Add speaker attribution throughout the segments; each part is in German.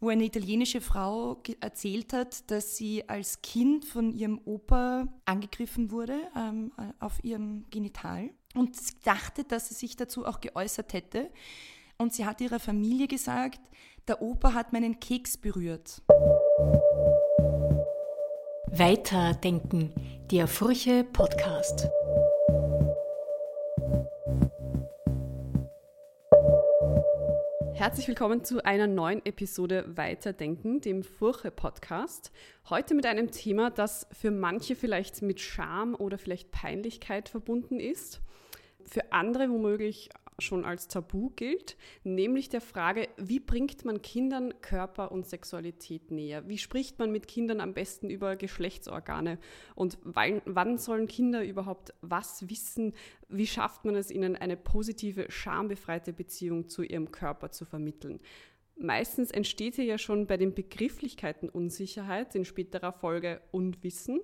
Speaker 1: wo eine italienische Frau erzählt hat, dass sie als Kind von ihrem Opa angegriffen wurde ähm, auf ihrem Genital und dachte, dass sie sich dazu auch geäußert hätte. Und sie hat ihrer Familie gesagt, der Opa hat meinen Keks berührt.
Speaker 2: Weiterdenken, der Furche Podcast.
Speaker 3: Herzlich willkommen zu einer neuen Episode Weiterdenken, dem Furche-Podcast. Heute mit einem Thema, das für manche vielleicht mit Scham oder vielleicht Peinlichkeit verbunden ist, für andere womöglich schon als Tabu gilt, nämlich der Frage, wie bringt man Kindern Körper und Sexualität näher? Wie spricht man mit Kindern am besten über Geschlechtsorgane? Und wann, sollen Kinder überhaupt was wissen? Wie schafft man es ihnen, eine positive, schambefreite Beziehung zu ihrem Körper zu vermitteln? Meistens entsteht hier ja schon bei den Begrifflichkeiten Unsicherheit, in späterer Folge Unwissen.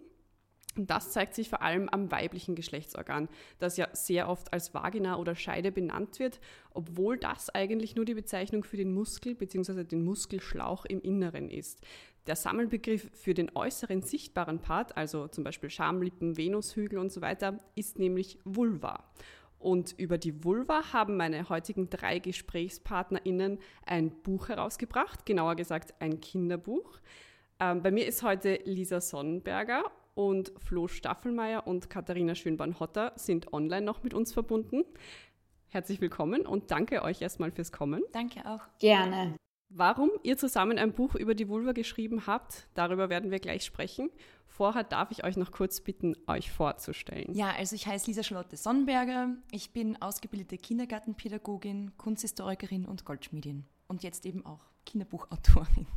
Speaker 3: Und das zeigt sich vor allem am weiblichen Geschlechtsorgan, das ja sehr oft als Vagina oder Scheide benannt wird, obwohl das eigentlich nur die Bezeichnung für den Muskel bzw. den Muskelschlauch im Inneren ist. Der Sammelbegriff für den äußeren sichtbaren Part, also zum Beispiel Schamlippen, Venushügel und so weiter, ist nämlich Vulva. Und über die Vulva haben meine heutigen drei GesprächspartnerInnen ein Buch herausgebracht, genauer gesagt ein Kinderbuch. Ähm, bei mir ist heute Lisa Sonnenberger und Flo Staffelmeier und Katharina Schönborn-Hotter sind online noch mit uns verbunden. Herzlich willkommen und danke euch erstmal fürs Kommen.
Speaker 1: Danke auch.
Speaker 4: Gerne.
Speaker 3: Warum ihr zusammen ein Buch über die Vulva geschrieben habt, darüber werden wir gleich sprechen. Vorher darf ich euch noch kurz bitten, euch vorzustellen.
Speaker 1: Ja, also ich heiße Lisa Charlotte Sonnenberger. Ich bin ausgebildete Kindergartenpädagogin, Kunsthistorikerin und Goldschmiedin und jetzt eben auch Kinderbuchautorin.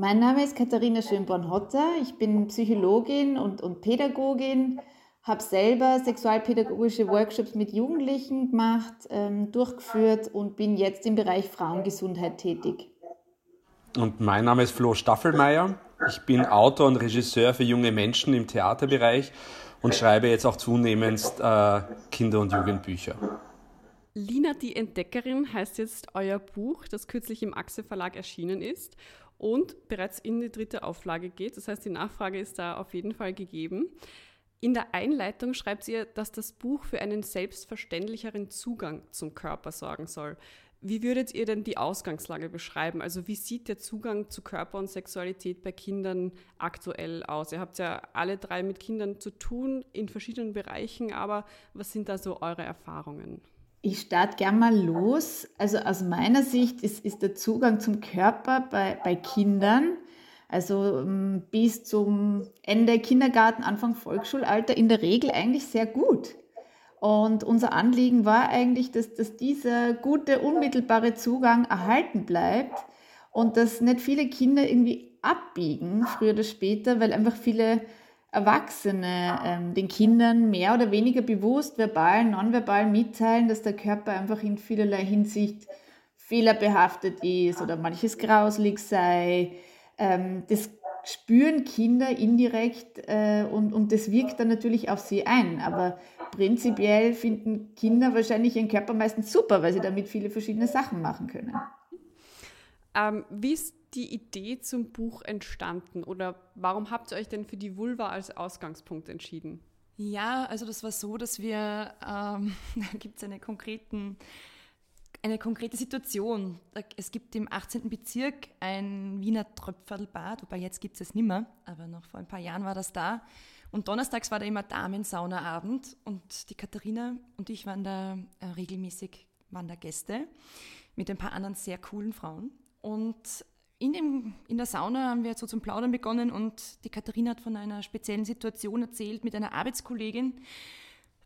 Speaker 4: Mein Name ist Katharina Schönborn-Hotter. Ich bin Psychologin und, und Pädagogin, habe selber sexualpädagogische Workshops mit Jugendlichen gemacht, ähm, durchgeführt und bin jetzt im Bereich Frauengesundheit tätig.
Speaker 5: Und mein Name ist Flo Staffelmeier. Ich bin Autor und Regisseur für junge Menschen im Theaterbereich und schreibe jetzt auch zunehmend äh, Kinder- und Jugendbücher.
Speaker 3: Lina die Entdeckerin heißt jetzt euer Buch, das kürzlich im Achse Verlag erschienen ist und bereits in die dritte Auflage geht. Das heißt, die Nachfrage ist da auf jeden Fall gegeben. In der Einleitung schreibt ihr, dass das Buch für einen selbstverständlicheren Zugang zum Körper sorgen soll. Wie würdet ihr denn die Ausgangslage beschreiben? Also wie sieht der Zugang zu Körper und Sexualität bei Kindern aktuell aus? Ihr habt ja alle drei mit Kindern zu tun in verschiedenen Bereichen, aber was sind da so eure Erfahrungen?
Speaker 4: Ich starte gern mal los. Also aus meiner Sicht ist, ist der Zugang zum Körper bei, bei Kindern, also ähm, bis zum Ende Kindergarten, Anfang Volksschulalter, in der Regel eigentlich sehr gut. Und unser Anliegen war eigentlich, dass, dass dieser gute, unmittelbare Zugang erhalten bleibt und dass nicht viele Kinder irgendwie abbiegen, früher oder später, weil einfach viele Erwachsene ähm, den Kindern mehr oder weniger bewusst verbal, nonverbal mitteilen, dass der Körper einfach in vielerlei Hinsicht fehlerbehaftet ist oder manches grauslig sei. Ähm, das spüren Kinder indirekt äh, und, und das wirkt dann natürlich auf sie ein. Aber prinzipiell finden Kinder wahrscheinlich ihren Körper meistens super, weil sie damit viele verschiedene Sachen machen können.
Speaker 3: Ähm, wie ist die Idee zum Buch entstanden oder warum habt ihr euch denn für die Vulva als Ausgangspunkt entschieden?
Speaker 1: Ja, also das war so, dass wir, ähm, da gibt es eine, konkrete Situation. Es gibt im 18. Bezirk ein Wiener Tröpferlbad, wobei jetzt gibt es es nicht mehr, aber noch vor ein paar Jahren war das da. Und donnerstags war da immer Damensaunaabend und die Katharina und ich waren da äh, regelmäßig, waren da Gäste mit ein paar anderen sehr coolen Frauen. Und in, dem, in der Sauna haben wir so zum Plaudern begonnen und die Katharina hat von einer speziellen Situation erzählt mit einer Arbeitskollegin,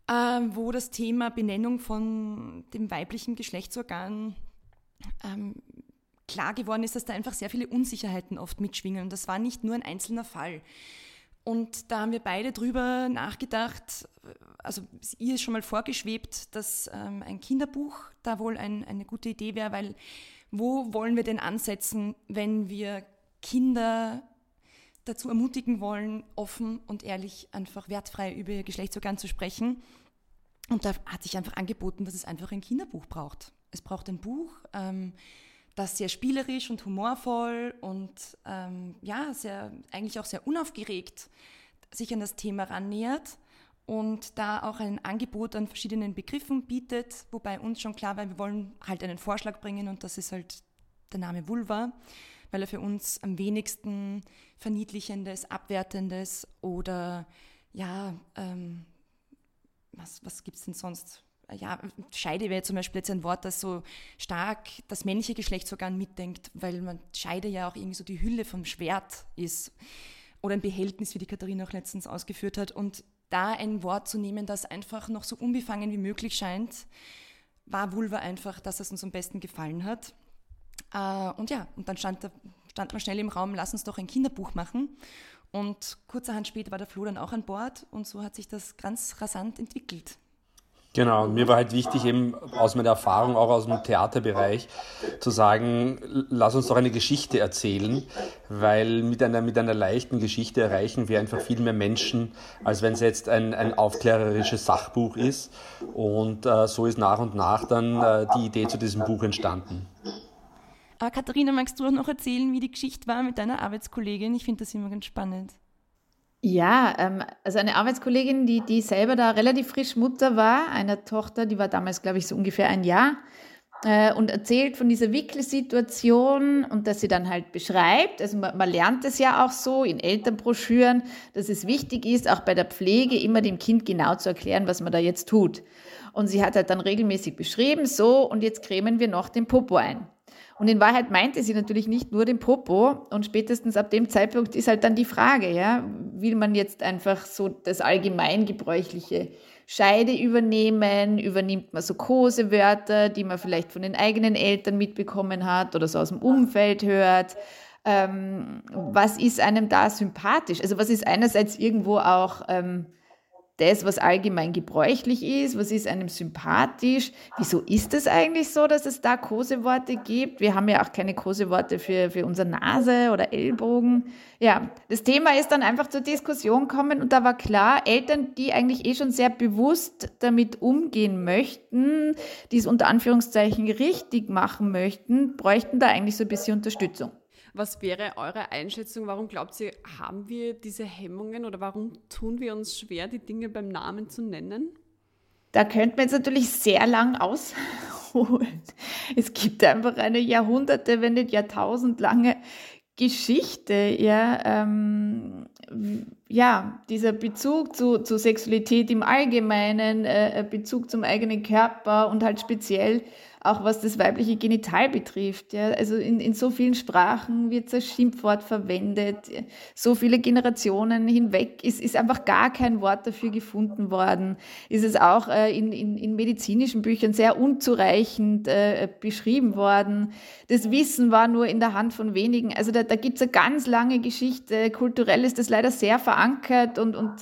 Speaker 1: äh, wo das Thema Benennung von dem weiblichen Geschlechtsorgan ähm, klar geworden ist, dass da einfach sehr viele Unsicherheiten oft mitschwingen. Und das war nicht nur ein einzelner Fall. Und da haben wir beide drüber nachgedacht, also ihr ist schon mal vorgeschwebt, dass ähm, ein Kinderbuch da wohl ein, eine gute Idee wäre, weil wo wollen wir denn ansetzen, wenn wir Kinder dazu ermutigen wollen, offen und ehrlich einfach wertfrei über ihr Geschlechtsorgan zu sprechen. Und da hat sich einfach angeboten, dass es einfach ein Kinderbuch braucht. Es braucht ein Buch, ähm, das sehr spielerisch und humorvoll und ähm, ja, sehr, eigentlich auch sehr unaufgeregt sich an das Thema rannähert und da auch ein Angebot an verschiedenen Begriffen bietet, wobei uns schon klar war, wir wollen halt einen Vorschlag bringen und das ist halt der Name Vulva, weil er für uns am wenigsten verniedlichendes, abwertendes oder ja, ähm, was, was gibt es denn sonst? Ja, Scheide wäre zum Beispiel jetzt ein Wort, das so stark das männliche Geschlechtsorgan mitdenkt, weil man Scheide ja auch irgendwie so die Hülle vom Schwert ist oder ein Behältnis, wie die Katharina auch letztens ausgeführt hat. Und da ein Wort zu nehmen, das einfach noch so unbefangen wie möglich scheint, war Vulva einfach, dass es uns am besten gefallen hat. Äh, und ja, und dann stand, stand man schnell im Raum, lass uns doch ein Kinderbuch machen. Und kurzerhand später war der Flo dann auch an Bord und so hat sich das ganz rasant entwickelt.
Speaker 5: Genau, und mir war halt wichtig, eben aus meiner Erfahrung, auch aus dem Theaterbereich, zu sagen, lass uns doch eine Geschichte erzählen, weil mit einer, mit einer leichten Geschichte erreichen wir einfach viel mehr Menschen, als wenn es jetzt ein, ein aufklärerisches Sachbuch ist. Und äh, so ist nach und nach dann äh, die Idee zu diesem Buch entstanden.
Speaker 1: Aber Katharina, magst du auch noch erzählen, wie die Geschichte war mit deiner Arbeitskollegin? Ich finde das immer ganz spannend.
Speaker 4: Ja, ähm, also eine Arbeitskollegin, die, die selber da relativ frisch Mutter war, einer Tochter, die war damals, glaube ich, so ungefähr ein Jahr, äh, und erzählt von dieser Wickelsituation und dass sie dann halt beschreibt. Also man, man lernt es ja auch so in Elternbroschüren, dass es wichtig ist, auch bei der Pflege immer dem Kind genau zu erklären, was man da jetzt tut. Und sie hat halt dann regelmäßig beschrieben, so, und jetzt cremen wir noch den Popo ein. Und in Wahrheit meinte sie natürlich nicht nur den Popo. Und spätestens ab dem Zeitpunkt ist halt dann die Frage, ja, will man jetzt einfach so das allgemeingebräuchliche Scheide übernehmen? Übernimmt man so Kosewörter, die man vielleicht von den eigenen Eltern mitbekommen hat oder so aus dem Umfeld hört? Ähm, was ist einem da sympathisch? Also was ist einerseits irgendwo auch ähm, das, was allgemein gebräuchlich ist, was ist einem sympathisch. Wieso ist es eigentlich so, dass es da Koseworte gibt? Wir haben ja auch keine Koseworte für, für unsere Nase oder Ellbogen. Ja, das Thema ist dann einfach zur Diskussion kommen und da war klar, Eltern, die eigentlich eh schon sehr bewusst damit umgehen möchten, die es unter Anführungszeichen richtig machen möchten, bräuchten da eigentlich so ein bisschen Unterstützung.
Speaker 3: Was wäre eure Einschätzung? Warum glaubt ihr, haben wir diese Hemmungen oder warum tun wir uns schwer, die Dinge beim Namen zu nennen?
Speaker 4: Da könnte man jetzt natürlich sehr lang ausholen. Es gibt einfach eine Jahrhunderte, wenn nicht Jahrtausendlange Geschichte, ja, ähm, ja, dieser Bezug zu, zu Sexualität im Allgemeinen, äh, Bezug zum eigenen Körper und halt speziell auch was das weibliche Genital betrifft. Ja. Also in, in so vielen Sprachen wird das Schimpfwort verwendet. So viele Generationen hinweg ist, ist einfach gar kein Wort dafür gefunden worden. Ist es auch äh, in, in, in medizinischen Büchern sehr unzureichend äh, beschrieben worden. Das Wissen war nur in der Hand von wenigen. Also da, da gibt es eine ganz lange Geschichte. Kulturell ist das leider sehr verankert und, und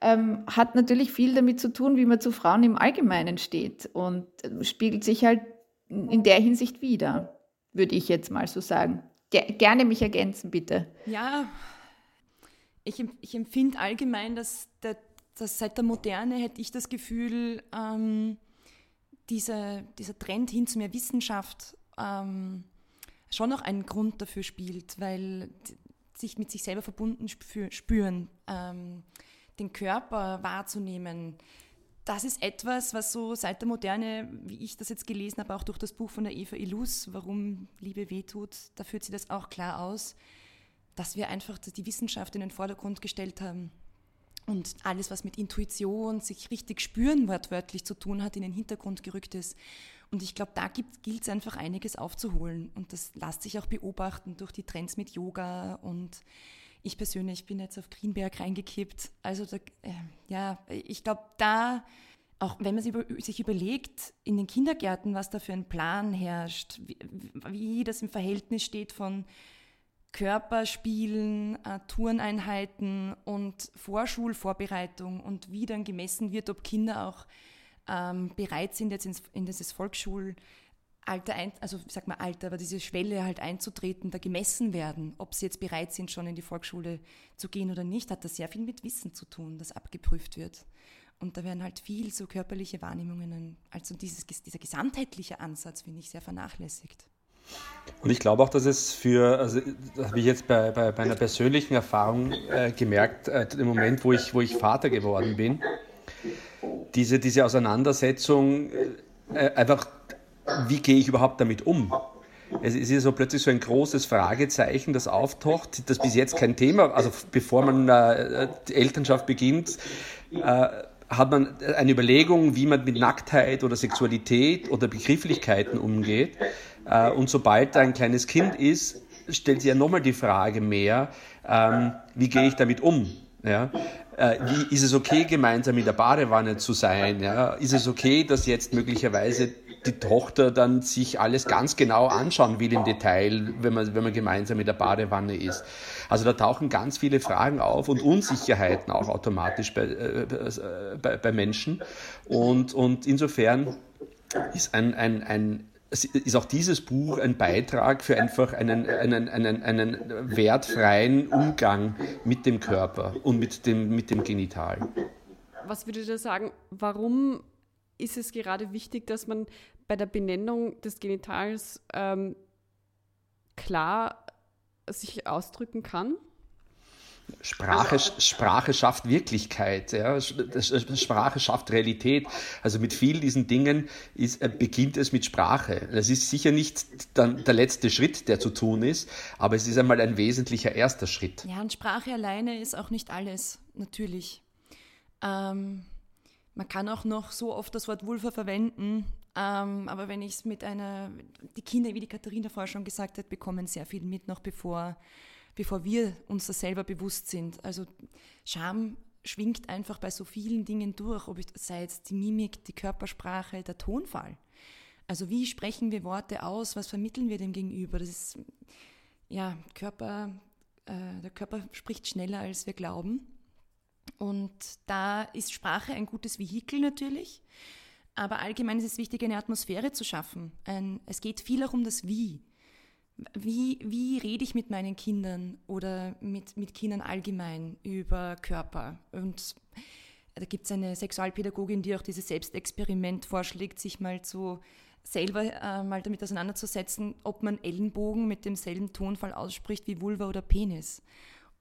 Speaker 4: ähm, hat natürlich viel damit zu tun, wie man zu Frauen im Allgemeinen steht und äh, spiegelt sich halt in der Hinsicht wieder, würde ich jetzt mal so sagen. gerne mich ergänzen, bitte.
Speaker 1: Ja, ich, ich empfinde allgemein, dass, der, dass seit der Moderne hätte ich das Gefühl, ähm, diese, dieser Trend hin zu mehr Wissenschaft ähm, schon noch einen Grund dafür spielt, weil sich mit sich selber verbunden spüren, ähm, den Körper wahrzunehmen, das ist etwas, was so seit der Moderne, wie ich das jetzt gelesen habe, auch durch das Buch von der Eva Illus, warum Liebe wehtut, da führt sie das auch klar aus, dass wir einfach die Wissenschaft in den Vordergrund gestellt haben und alles, was mit Intuition, sich richtig spüren wortwörtlich zu tun hat, in den Hintergrund gerückt ist. Und ich glaube, da gilt es einfach einiges aufzuholen. Und das lässt sich auch beobachten durch die Trends mit Yoga und ich persönlich bin jetzt auf Greenberg reingekippt. Also da, äh, ja, ich glaube, da, auch wenn man sich, über, sich, überlegt, in den Kindergärten, was da für ein Plan herrscht, wie, wie das im Verhältnis steht von Körperspielen, äh, Turneinheiten und Vorschulvorbereitung und wie dann gemessen wird, ob Kinder auch ähm, bereit sind, jetzt ins, in dieses Volksschul- Alter, ein, also sag mal Alter, aber diese Schwelle halt einzutreten, da gemessen werden, ob sie jetzt bereit sind, schon in die Volksschule zu gehen oder nicht, hat das sehr viel mit Wissen zu tun, das abgeprüft wird. Und da werden halt viel so körperliche Wahrnehmungen, also dieses, dieser gesamtheitliche Ansatz, finde ich, sehr vernachlässigt.
Speaker 5: Und ich glaube auch, dass es für, also das habe ich jetzt bei, bei, bei einer persönlichen Erfahrung äh, gemerkt, äh, im Moment, wo ich, wo ich Vater geworden bin, diese, diese Auseinandersetzung, äh, einfach, wie gehe ich überhaupt damit um? Es ist ja so plötzlich so ein großes Fragezeichen, das auftaucht, das bis jetzt kein Thema, also bevor man äh, die Elternschaft beginnt, äh, hat man eine Überlegung, wie man mit Nacktheit oder Sexualität oder Begrifflichkeiten umgeht. Äh, und sobald da ein kleines Kind ist, stellt sich ja nochmal die Frage mehr, ähm, wie gehe ich damit um? Ja? Äh, wie, ist es okay, gemeinsam in der Badewanne zu sein? Ja? Ist es okay, dass jetzt möglicherweise die Tochter dann sich alles ganz genau anschauen will im Detail, wenn man, wenn man gemeinsam in der Badewanne ist? Also da tauchen ganz viele Fragen auf und Unsicherheiten auch automatisch bei, äh, bei, bei Menschen. Und, und insofern ist ein, ein, ein ist auch dieses Buch ein Beitrag für einfach einen, einen, einen, einen wertfreien Umgang mit dem Körper und mit dem, mit dem Genital.
Speaker 3: Was würdet ihr sagen, warum ist es gerade wichtig, dass man bei der Benennung des Genitals ähm, klar sich ausdrücken kann?
Speaker 5: Sprache, also, Sprache schafft Wirklichkeit, ja. Sprache schafft Realität. Also mit vielen diesen Dingen ist, äh, beginnt es mit Sprache. Das ist sicher nicht dann der letzte Schritt, der zu tun ist, aber es ist einmal ein wesentlicher erster Schritt.
Speaker 1: Ja, und Sprache alleine ist auch nicht alles, natürlich. Ähm, man kann auch noch so oft das Wort Vulva verwenden, ähm, aber wenn ich es mit einer, die Kinder, wie die Katharina vorher schon gesagt hat, bekommen sehr viel mit, noch bevor bevor wir uns das selber bewusst sind. Also Scham schwingt einfach bei so vielen Dingen durch, ob es sei jetzt die Mimik, die Körpersprache, der Tonfall. Also wie sprechen wir Worte aus, was vermitteln wir dem Gegenüber? Das ist, ja, Körper, äh, der Körper spricht schneller, als wir glauben. Und da ist Sprache ein gutes Vehikel natürlich. Aber allgemein ist es wichtig, eine Atmosphäre zu schaffen. Es geht viel auch um das Wie wie, wie rede ich mit meinen Kindern oder mit, mit Kindern allgemein über Körper? Und da gibt es eine Sexualpädagogin, die auch dieses Selbstexperiment vorschlägt, sich mal zu selber äh, mal damit auseinanderzusetzen, ob man Ellenbogen mit demselben Tonfall ausspricht wie Vulva oder Penis.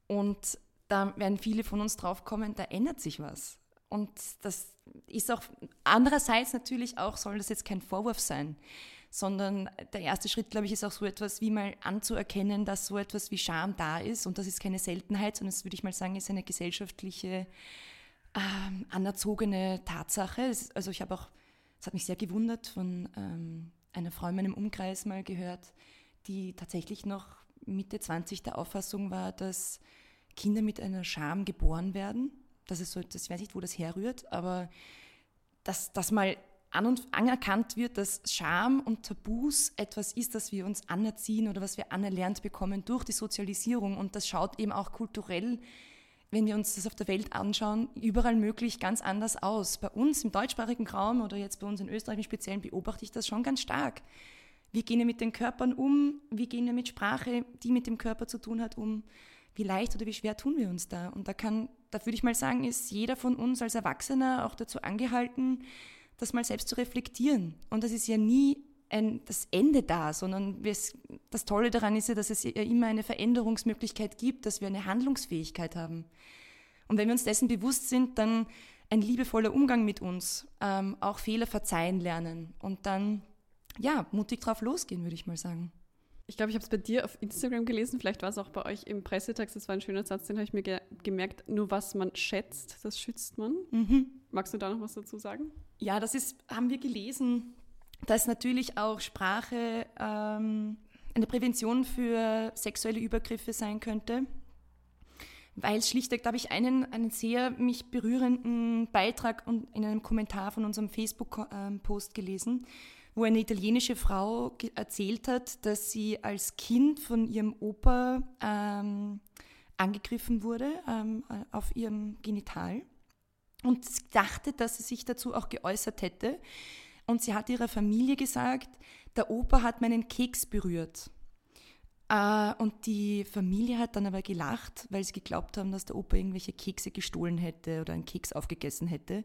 Speaker 1: Und da werden viele von uns draufkommen, da ändert sich was. Und das ist auch andererseits natürlich auch, soll das jetzt kein Vorwurf sein sondern der erste Schritt, glaube ich, ist auch so etwas wie mal anzuerkennen, dass so etwas wie Scham da ist und das ist keine Seltenheit, sondern das würde ich mal sagen, ist eine gesellschaftliche, ähm, anerzogene Tatsache. Also ich habe auch, es hat mich sehr gewundert, von ähm, einer Frau in meinem Umkreis mal gehört, die tatsächlich noch Mitte 20 der Auffassung war, dass Kinder mit einer Scham geboren werden. Das ist so, das, ich weiß nicht, wo das herrührt, aber dass das mal an und anerkannt wird, dass Scham und Tabus etwas ist, das wir uns anerziehen oder was wir anerlernt bekommen durch die Sozialisierung. Und das schaut eben auch kulturell, wenn wir uns das auf der Welt anschauen, überall möglich ganz anders aus. Bei uns im deutschsprachigen Raum oder jetzt bei uns in Österreich im Speziellen beobachte ich das schon ganz stark. Wie gehen wir mit den Körpern um? Wie gehen wir mit Sprache, die mit dem Körper zu tun hat, um? Wie leicht oder wie schwer tun wir uns da? Und da kann, da würde ich mal sagen, ist jeder von uns als Erwachsener auch dazu angehalten, das mal selbst zu reflektieren. Und das ist ja nie ein, das Ende da, sondern das Tolle daran ist ja, dass es ja immer eine Veränderungsmöglichkeit gibt, dass wir eine Handlungsfähigkeit haben. Und wenn wir uns dessen bewusst sind, dann ein liebevoller Umgang mit uns, ähm, auch Fehler verzeihen lernen und dann, ja, mutig drauf losgehen, würde ich mal sagen.
Speaker 3: Ich glaube, ich habe es bei dir auf Instagram gelesen, vielleicht war es auch bei euch im Pressetext, das war ein schöner Satz, den habe ich mir ge gemerkt, nur was man schätzt, das schützt man. Mhm. Magst du da noch was dazu sagen?
Speaker 1: Ja, das ist, haben wir gelesen, dass natürlich auch Sprache ähm, eine Prävention für sexuelle Übergriffe sein könnte. Weil es schlichtweg, da habe ich einen, einen sehr mich berührenden Beitrag in einem Kommentar von unserem Facebook-Post gelesen, wo eine italienische Frau erzählt hat, dass sie als Kind von ihrem Opa ähm, angegriffen wurde ähm, auf ihrem Genital und dachte, dass sie sich dazu auch geäußert hätte. Und sie hat ihrer Familie gesagt, der Opa hat meinen Keks berührt. Äh, und die Familie hat dann aber gelacht, weil sie geglaubt haben, dass der Opa irgendwelche Kekse gestohlen hätte oder einen Keks aufgegessen hätte.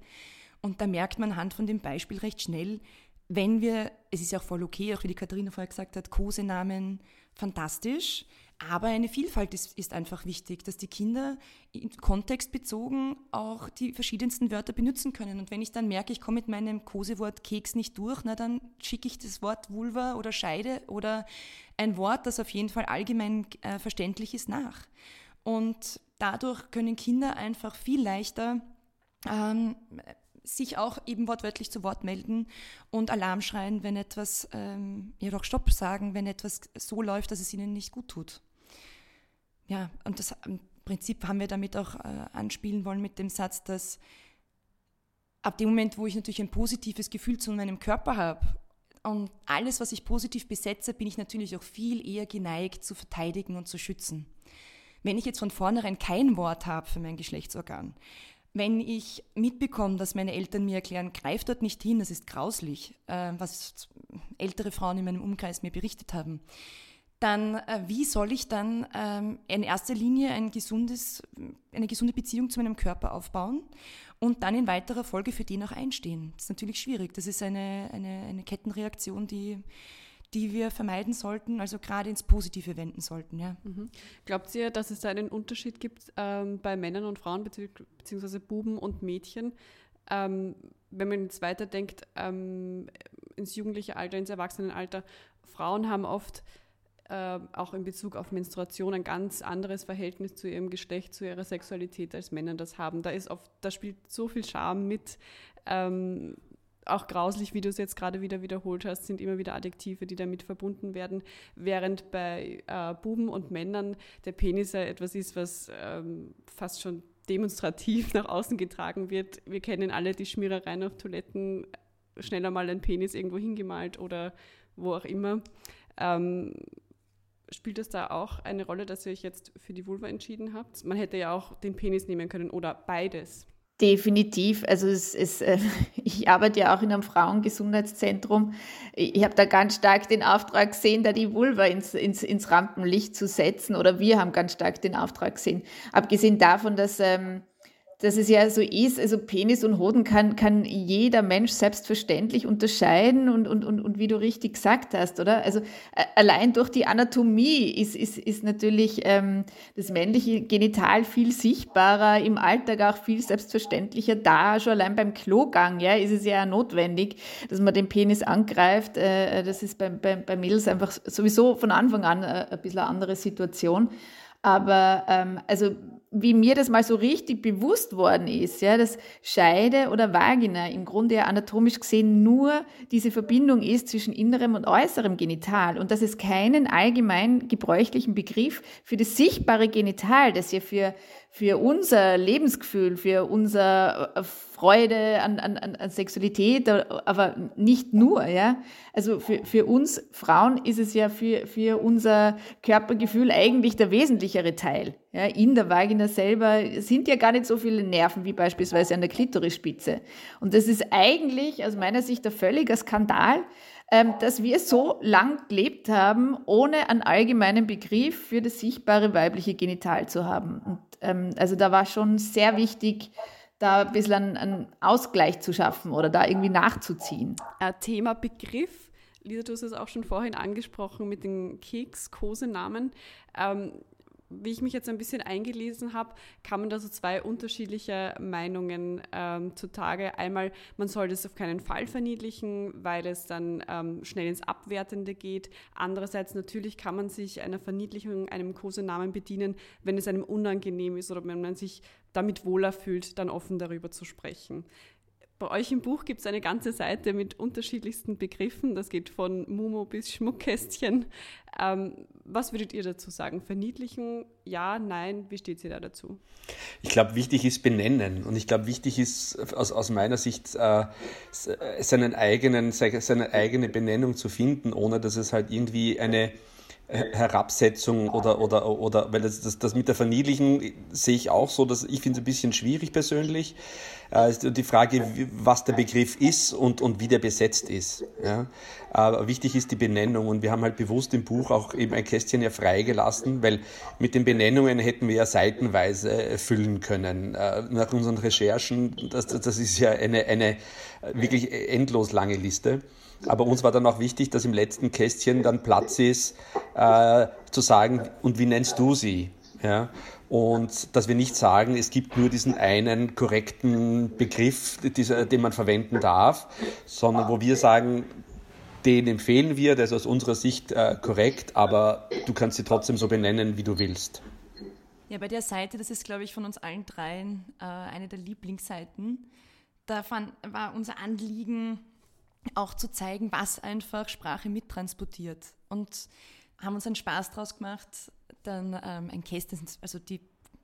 Speaker 1: Und da merkt man anhand von dem Beispiel recht schnell, wenn wir, es ist ja auch voll okay, auch wie die Katharina vorher gesagt hat, Kosenamen fantastisch, aber eine Vielfalt ist, ist einfach wichtig, dass die Kinder kontextbezogen auch die verschiedensten Wörter benutzen können. Und wenn ich dann merke, ich komme mit meinem Kosewort Keks nicht durch, na dann schicke ich das Wort Vulva oder Scheide oder ein Wort, das auf jeden Fall allgemein äh, verständlich ist, nach. Und dadurch können Kinder einfach viel leichter ähm, sich auch eben wortwörtlich zu Wort melden und Alarm schreien, wenn etwas, ähm, ja doch Stopp sagen, wenn etwas so läuft, dass es ihnen nicht gut tut. Ja, und das im Prinzip haben wir damit auch äh, anspielen wollen mit dem Satz, dass ab dem Moment, wo ich natürlich ein positives Gefühl zu meinem Körper habe und alles, was ich positiv besetze, bin ich natürlich auch viel eher geneigt zu verteidigen und zu schützen. Wenn ich jetzt von vornherein kein Wort habe für mein Geschlechtsorgan, wenn ich mitbekomme, dass meine Eltern mir erklären, greif dort nicht hin, das ist grauslich, äh, was ältere Frauen in meinem Umkreis mir berichtet haben, dann äh, wie soll ich dann ähm, in erster Linie ein gesundes, eine gesunde Beziehung zu meinem Körper aufbauen und dann in weiterer Folge für den auch einstehen? Das ist natürlich schwierig. Das ist eine, eine, eine Kettenreaktion, die, die wir vermeiden sollten, also gerade ins Positive wenden sollten. Ja.
Speaker 3: Mhm. Glaubt ihr, dass es da einen Unterschied gibt ähm, bei Männern und Frauen, beziehungsweise Buben und Mädchen? Ähm, wenn man jetzt weiterdenkt, ähm, ins jugendliche Alter, ins Erwachsenenalter, Frauen haben oft äh, auch in Bezug auf Menstruation ein ganz anderes Verhältnis zu ihrem Geschlecht, zu ihrer Sexualität, als Männer das haben. Da, ist oft, da spielt so viel Charme mit. Ähm, auch grauslich, wie du es jetzt gerade wieder wiederholt hast, sind immer wieder Adjektive, die damit verbunden werden, während bei äh, Buben und Männern der Penis ja etwas ist, was ähm, fast schon demonstrativ nach außen getragen wird. Wir kennen alle die Schmierereien auf Toiletten, schneller mal ein Penis irgendwo hingemalt oder wo auch immer. Ähm, spielt es da auch eine Rolle, dass ihr euch jetzt für die Vulva entschieden habt? Man hätte ja auch den Penis nehmen können oder beides.
Speaker 4: Definitiv. Also es, es, äh, ich arbeite ja auch in einem Frauengesundheitszentrum. Ich habe da ganz stark den Auftrag gesehen, da die Vulva ins, ins, ins Rampenlicht zu setzen. Oder wir haben ganz stark den Auftrag gesehen. Abgesehen davon, dass ähm, dass es ja so ist, also Penis und Hoden kann, kann jeder Mensch selbstverständlich unterscheiden und, und, und, und wie du richtig gesagt hast, oder? Also allein durch die Anatomie ist, ist, ist natürlich ähm, das männliche Genital viel sichtbarer, im Alltag auch viel selbstverständlicher da. Schon allein beim Klogang ja, ist es ja notwendig, dass man den Penis angreift. Äh, das ist bei, bei, bei Mädels einfach sowieso von Anfang an äh, ein bisschen eine andere Situation. Aber ähm, also wie mir das mal so richtig bewusst worden ist, ja, dass Scheide oder Vagina im Grunde ja anatomisch gesehen nur diese Verbindung ist zwischen innerem und äußerem Genital und dass es keinen allgemein gebräuchlichen Begriff für das sichtbare Genital, das ja für für unser Lebensgefühl, für unsere äh, Freude an, an, an Sexualität, aber nicht nur, ja. Also für, für uns Frauen ist es ja für, für unser Körpergefühl eigentlich der wesentlichere Teil. Ja, in der Vagina selber sind ja gar nicht so viele Nerven wie beispielsweise an der Klitorisspitze. Und das ist eigentlich aus meiner Sicht ein völliger Skandal, dass wir so lang gelebt haben, ohne einen allgemeinen Begriff für das sichtbare weibliche Genital zu haben. Und ähm, also da war schon sehr wichtig, da ein bisschen einen, einen Ausgleich zu schaffen oder da irgendwie nachzuziehen.
Speaker 3: Thema Begriff. Lisa, du hast es auch schon vorhin angesprochen mit den Keks-Kosenamen. Ähm, wie ich mich jetzt ein bisschen eingelesen habe, kamen da so zwei unterschiedliche Meinungen ähm, zutage. Einmal, man soll das auf keinen Fall verniedlichen, weil es dann ähm, schnell ins Abwertende geht. Andererseits, natürlich kann man sich einer Verniedlichung, einem Kosenamen bedienen, wenn es einem unangenehm ist oder wenn man sich damit wohler fühlt, dann offen darüber zu sprechen. Bei euch im Buch gibt es eine ganze Seite mit unterschiedlichsten Begriffen. Das geht von Mumo bis Schmuckkästchen. Ähm, was würdet ihr dazu sagen? Verniedlichen? Ja, nein? Wie steht sie da dazu?
Speaker 5: Ich glaube, wichtig ist benennen. Und ich glaube, wichtig ist aus, aus meiner Sicht, äh, seinen eigenen, seine eigene Benennung zu finden, ohne dass es halt irgendwie eine Herabsetzung oder, oder, oder, weil das, das, das mit der Verniedlichen sehe ich auch so, dass ich finde es ein bisschen schwierig persönlich. Äh, die Frage, was der Begriff ist und, und wie der besetzt ist. Ja. Aber wichtig ist die Benennung und wir haben halt bewusst im Buch auch eben ein Kästchen ja freigelassen, weil mit den Benennungen hätten wir ja seitenweise füllen können. Äh, nach unseren Recherchen, das, das ist ja eine, eine wirklich endlos lange Liste. Aber uns war dann auch wichtig, dass im letzten Kästchen dann Platz ist, äh, zu sagen, und wie nennst du sie? Ja? Und dass wir nicht sagen, es gibt nur diesen einen korrekten Begriff, dieser, den man verwenden darf, sondern wo wir sagen, den empfehlen wir, der ist aus unserer Sicht äh, korrekt, aber du kannst sie trotzdem so benennen, wie du willst.
Speaker 1: Ja, bei der Seite, das ist, glaube ich, von uns allen dreien äh, eine der Lieblingsseiten. Da war unser Anliegen auch zu zeigen, was einfach Sprache mittransportiert. Und haben uns einen Spaß draus gemacht, dann ähm, ein Kästchen, also die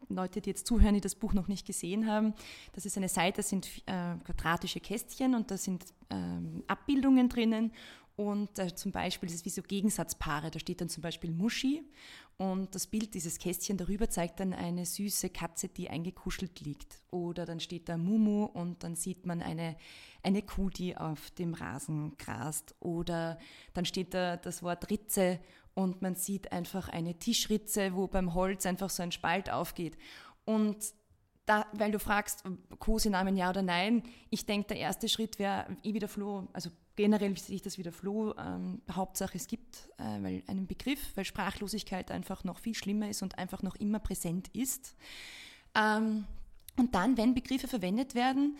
Speaker 1: Leute, die jetzt zuhören, die das Buch noch nicht gesehen haben, das ist eine Seite, das sind äh, quadratische Kästchen und da sind ähm, Abbildungen drinnen und äh, zum Beispiel, das ist wie so Gegensatzpaare, da steht dann zum Beispiel Muschi und das Bild dieses Kästchen darüber zeigt dann eine süße Katze, die eingekuschelt liegt. Oder dann steht da Mumu und dann sieht man eine, eine Kuh, die auf dem Rasen grast. Oder dann steht da das Wort Ritze und man sieht einfach eine Tischritze, wo beim Holz einfach so ein Spalt aufgeht. Und da, weil du fragst, Kosenamen ja oder nein, ich denke, der erste Schritt wäre eh wieder Flo, also generell sehe ich das wieder Flo, ähm, Hauptsache es gibt äh, weil einen Begriff, weil Sprachlosigkeit einfach noch viel schlimmer ist und einfach noch immer präsent ist. Ähm, und dann, wenn Begriffe verwendet werden,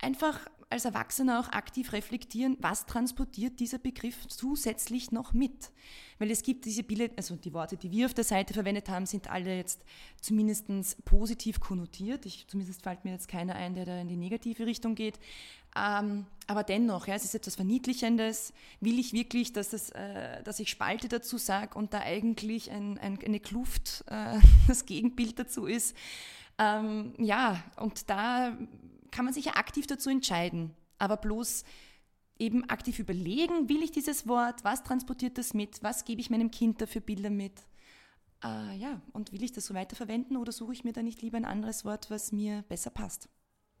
Speaker 1: einfach als Erwachsener auch aktiv reflektieren, was transportiert dieser Begriff zusätzlich noch mit. Weil es gibt diese Bilder, also die Worte, die wir auf der Seite verwendet haben, sind alle jetzt zumindest positiv konnotiert. Ich, zumindest fällt mir jetzt keiner ein, der da in die negative Richtung geht. Ähm, aber dennoch, ja, es ist etwas Verniedlichendes. Will ich wirklich, dass, das, äh, dass ich Spalte dazu sage und da eigentlich ein, ein, eine Kluft äh, das Gegenbild dazu ist? Ähm, ja, und da kann man sich ja aktiv dazu entscheiden. Aber bloß eben aktiv überlegen, will ich dieses Wort, was transportiert das mit, was gebe ich meinem Kind dafür Bilder mit. Äh, ja, und will ich das so weiterverwenden oder suche ich mir da nicht lieber ein anderes Wort, was mir besser passt?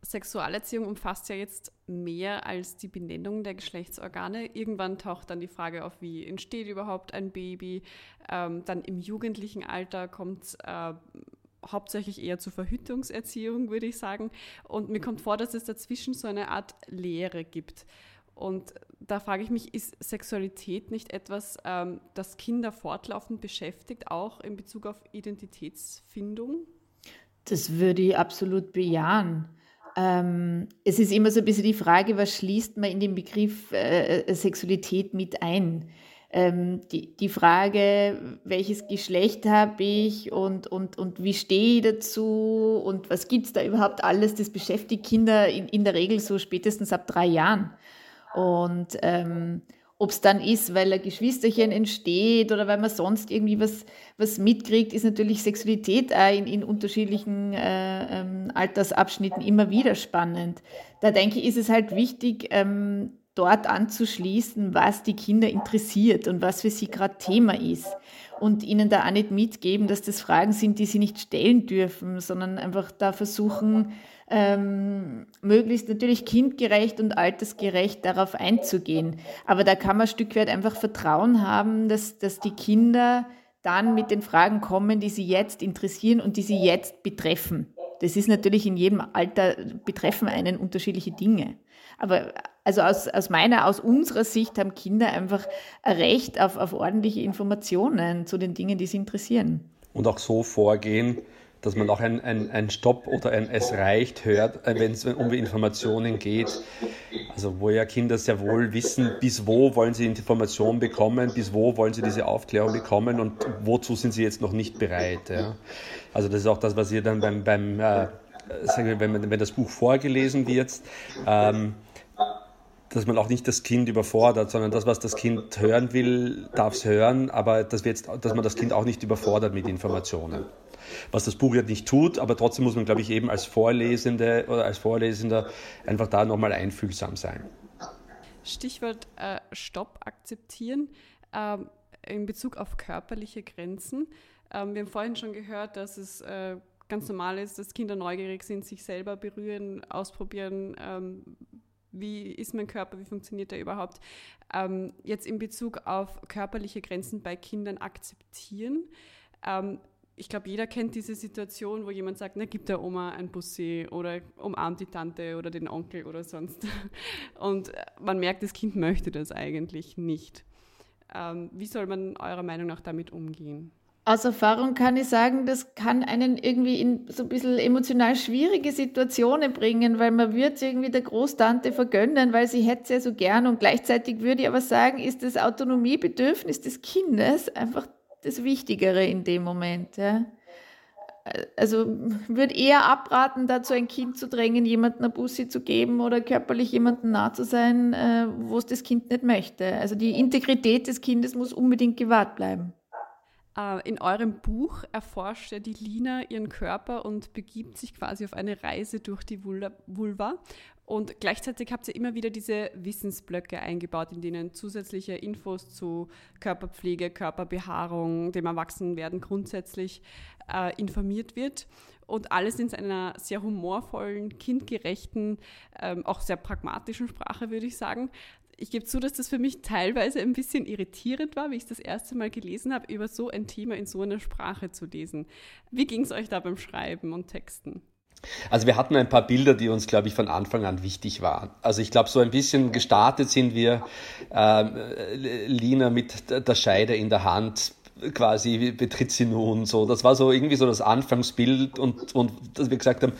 Speaker 3: Sexualerziehung umfasst ja jetzt mehr als die Benennung der Geschlechtsorgane. Irgendwann taucht dann die Frage auf, wie entsteht überhaupt ein Baby. Ähm, dann im jugendlichen Alter kommt äh, hauptsächlich eher zur Verhütungserziehung, würde ich sagen. Und mir kommt vor, dass es dazwischen so eine Art Lehre gibt. Und da frage ich mich, ist Sexualität nicht etwas, ähm, das Kinder fortlaufend beschäftigt, auch in Bezug auf Identitätsfindung?
Speaker 4: Das würde ich absolut bejahen. Ähm, es ist immer so ein bisschen die Frage, was schließt man in den Begriff äh, Sexualität mit ein? ähm, die, die Frage, welches Geschlecht habe ich und, und, und wie stehe ich dazu und was gibt es da überhaupt alles, das beschäftigt Kinder in, in der Regel so spätestens ab drei Jahren. Und ähm, ob es dann ist, weil ein Geschwisterchen entsteht oder weil man sonst irgendwie was, was mitkriegt, ist natürlich Sexualität auch in, in unterschiedlichen äh, ähm, Altersabschnitten immer wieder spannend. Da denke ich, ist es halt wichtig, ähm, dort anzuschließen, was die Kinder interessiert und was für sie gerade Thema ist. Und ihnen da auch nicht mitgeben, dass das Fragen sind, die sie nicht stellen dürfen, sondern einfach da versuchen, ähm, möglichst natürlich kindgerecht und altersgerecht darauf einzugehen. Aber da kann man ein Stück weit einfach Vertrauen haben, dass, dass die Kinder dann mit den Fragen kommen, die sie jetzt interessieren und die sie jetzt betreffen. Das ist natürlich in jedem Alter betreffen einen unterschiedliche Dinge. Aber also aus, aus meiner, aus unserer Sicht haben Kinder einfach ein Recht auf, auf ordentliche Informationen zu den Dingen, die sie interessieren.
Speaker 5: Und auch so vorgehen, dass man auch ein, ein, ein Stopp oder ein Es reicht hört, äh, wenn es um Informationen geht. Also wo ja Kinder sehr wohl wissen, bis wo wollen sie Informationen bekommen, bis wo wollen sie diese Aufklärung bekommen und wozu sind sie jetzt noch nicht bereit. Ja. Also das ist auch das, was ihr dann beim, beim äh, wenn, wenn das Buch vorgelesen wird, ähm, dass man auch nicht das Kind überfordert, sondern das, was das Kind hören will, darf es hören, aber dass, wir jetzt, dass man das Kind auch nicht überfordert mit Informationen. Was das Buch ja nicht tut, aber trotzdem muss man, glaube ich, eben als Vorlesende oder als Vorlesender einfach da nochmal einfühlsam sein.
Speaker 3: Stichwort äh, Stopp akzeptieren ähm, in Bezug auf körperliche Grenzen. Ähm, wir haben vorhin schon gehört, dass es äh, ganz normal ist, dass Kinder neugierig sind, sich selber berühren, ausprobieren, ähm, wie ist mein Körper, wie funktioniert er überhaupt. Ähm, jetzt in Bezug auf körperliche Grenzen bei Kindern akzeptieren. Ähm, ich glaube, jeder kennt diese Situation, wo jemand sagt, na, gib der Oma ein Bussi oder umarmt die Tante oder den Onkel oder sonst. Und man merkt, das Kind möchte das eigentlich nicht. Ähm, wie soll man eurer Meinung nach damit umgehen?
Speaker 4: Aus Erfahrung kann ich sagen, das kann einen irgendwie in so ein bisschen emotional schwierige Situationen bringen, weil man wird irgendwie der Großtante vergönnen, weil sie hätte es ja so gern und gleichzeitig würde ich aber sagen, ist das Autonomiebedürfnis des Kindes einfach das Wichtigere in dem Moment. Ja. Also würde eher abraten, dazu ein Kind zu drängen, jemanden eine Bussi zu geben oder körperlich jemandem nah zu sein, äh, wo es das Kind nicht möchte. Also die Integrität des Kindes muss unbedingt gewahrt bleiben.
Speaker 3: Äh, in eurem Buch erforscht die Lina ihren Körper und begibt sich quasi auf eine Reise durch die Vulva. Und gleichzeitig habt ihr immer wieder diese Wissensblöcke eingebaut, in denen zusätzliche Infos zu Körperpflege, Körperbehaarung, dem Erwachsenwerden grundsätzlich äh, informiert wird. Und alles in einer sehr humorvollen, kindgerechten, ähm, auch sehr pragmatischen Sprache, würde ich sagen ich gebe zu, dass das für mich teilweise ein bisschen irritierend war, wie ich es das erste Mal gelesen habe, über so ein Thema in so einer Sprache zu lesen. Wie ging es euch da beim Schreiben und Texten?
Speaker 5: Also wir hatten ein paar Bilder, die uns, glaube ich, von Anfang an wichtig waren. Also ich glaube, so ein bisschen gestartet sind wir, äh, Lina mit der Scheide in der Hand, quasi betritt sie nun so. Das war so irgendwie so das Anfangsbild und, und dass wir gesagt haben,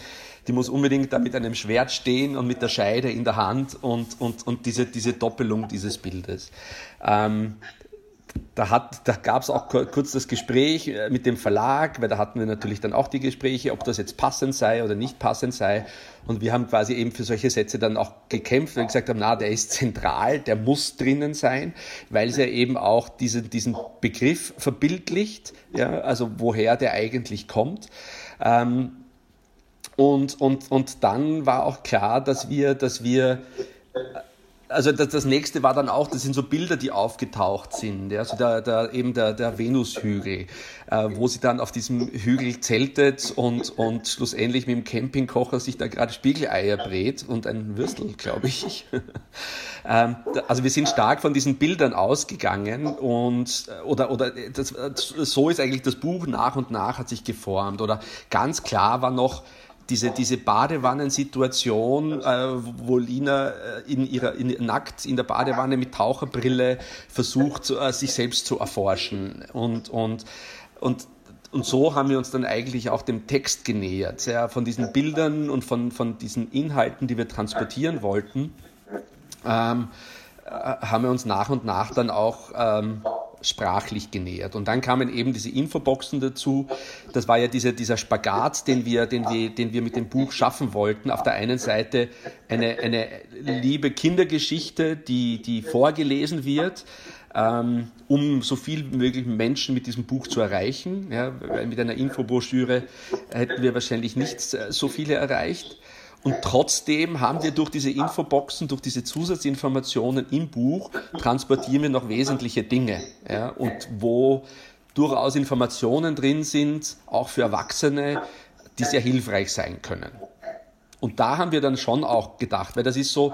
Speaker 5: die muss unbedingt da mit einem Schwert stehen und mit der Scheide in der Hand und, und, und diese, diese Doppelung dieses Bildes. Ähm, da, da gab es auch kurz das Gespräch äh, mit dem Verlag, weil da hatten wir natürlich dann auch die Gespräche, ob das jetzt passend sei oder nicht passend sei. Und wir haben quasi eben für solche Sätze dann auch gekämpft, weil wir gesagt haben, na, der ist zentral, der muss drinnen sein, weil es ja eben auch diesen, diesen Begriff verbildlicht, ja, also woher der eigentlich kommt. Ähm, und, und, und dann war auch klar, dass wir, dass wir also das, das nächste war dann auch, das sind so Bilder, die aufgetaucht sind, ja, so der, der, eben der, der Venushügel, äh, wo sie dann auf diesem Hügel zeltet und, und schlussendlich mit dem Campingkocher sich da gerade Spiegeleier brät und ein Würstel, glaube ich. ähm, also wir sind stark von diesen Bildern ausgegangen und oder, oder das, so ist eigentlich das Buch nach und nach hat sich geformt oder ganz klar war noch, diese, diese Badewannensituation, äh, wo Lina äh, in ihrer, in, nackt in der Badewanne mit Taucherbrille versucht, äh, sich selbst zu erforschen. Und, und, und, und so haben wir uns dann eigentlich auch dem Text genähert, ja, von diesen Bildern und von, von diesen Inhalten, die wir transportieren wollten, ähm, äh, haben wir uns nach und nach dann auch ähm, sprachlich genähert. Und dann kamen eben diese Infoboxen dazu. Das war ja dieser, dieser Spagat, den wir, den, wir, den wir mit dem Buch schaffen wollten. Auf der einen Seite eine, eine liebe Kindergeschichte, die, die vorgelesen wird, ähm, um so viel wie möglich Menschen mit diesem Buch zu erreichen. Ja, mit einer Infobroschüre hätten wir wahrscheinlich nicht so viele erreicht. Und trotzdem haben wir durch diese Infoboxen, durch diese Zusatzinformationen im Buch, transportieren wir noch wesentliche Dinge. Ja, und wo durchaus Informationen drin sind, auch für Erwachsene, die sehr hilfreich sein können. Und da haben wir dann schon auch gedacht, weil das ist so